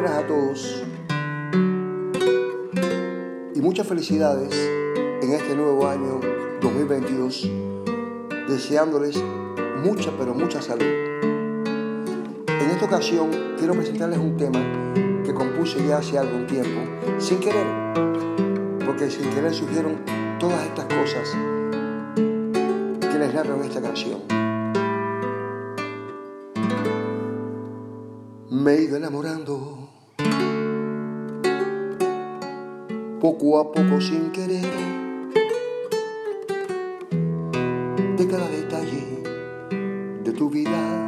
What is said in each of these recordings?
buenas a todos y muchas felicidades en este nuevo año 2022, deseándoles mucha pero mucha salud. En esta ocasión quiero presentarles un tema que compuse ya hace algún tiempo, sin querer, porque sin querer surgieron todas estas cosas que les narro esta canción. me he ido enamorando poco a poco sin querer. De cada detalle de tu vida,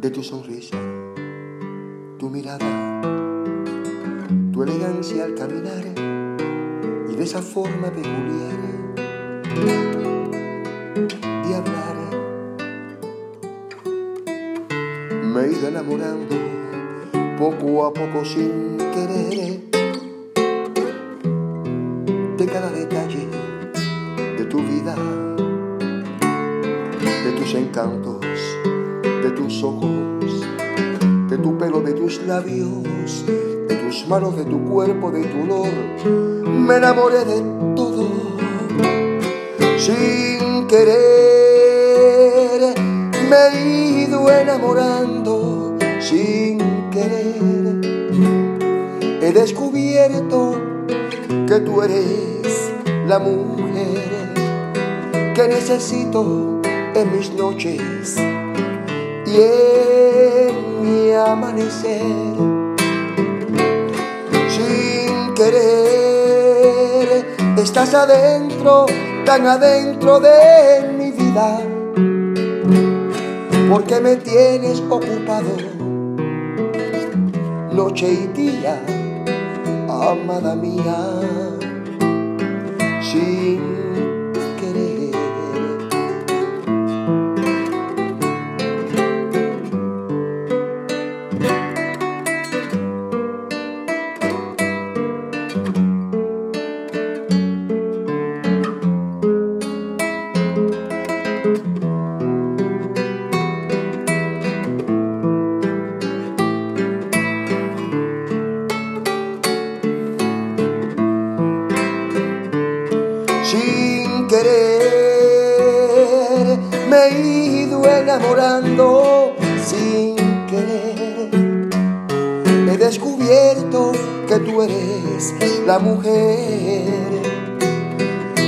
de tu sonrisa, tu mirada, tu elegancia al caminar y de esa forma peculiar de hablar me he enamorando poco a poco sin querer de cada detalle de tu vida, de tus encantos, de tus ojos, de tu pelo, de tus labios, de tus manos, de tu cuerpo, de tu olor. Me enamoré de todo sin querer me he ido enamorando sin He descubierto que tú eres la mujer que necesito en mis noches. Y en mi amanecer. Sin querer, estás adentro, tan adentro de mi vida. Porque me tienes ocupado noche y día, amada mía, sin querer. Me he ido enamorando sin querer. He descubierto que tú eres la mujer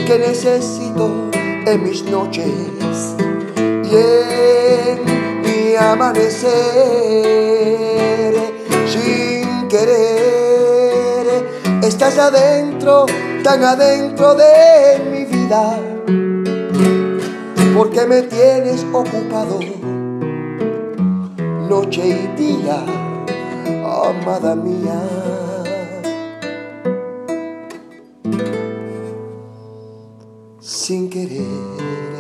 que necesito en mis noches y en mi amanecer. Sin querer estás adentro tan adentro de mi porque me tienes ocupado noche y día, amada mía. Sin querer.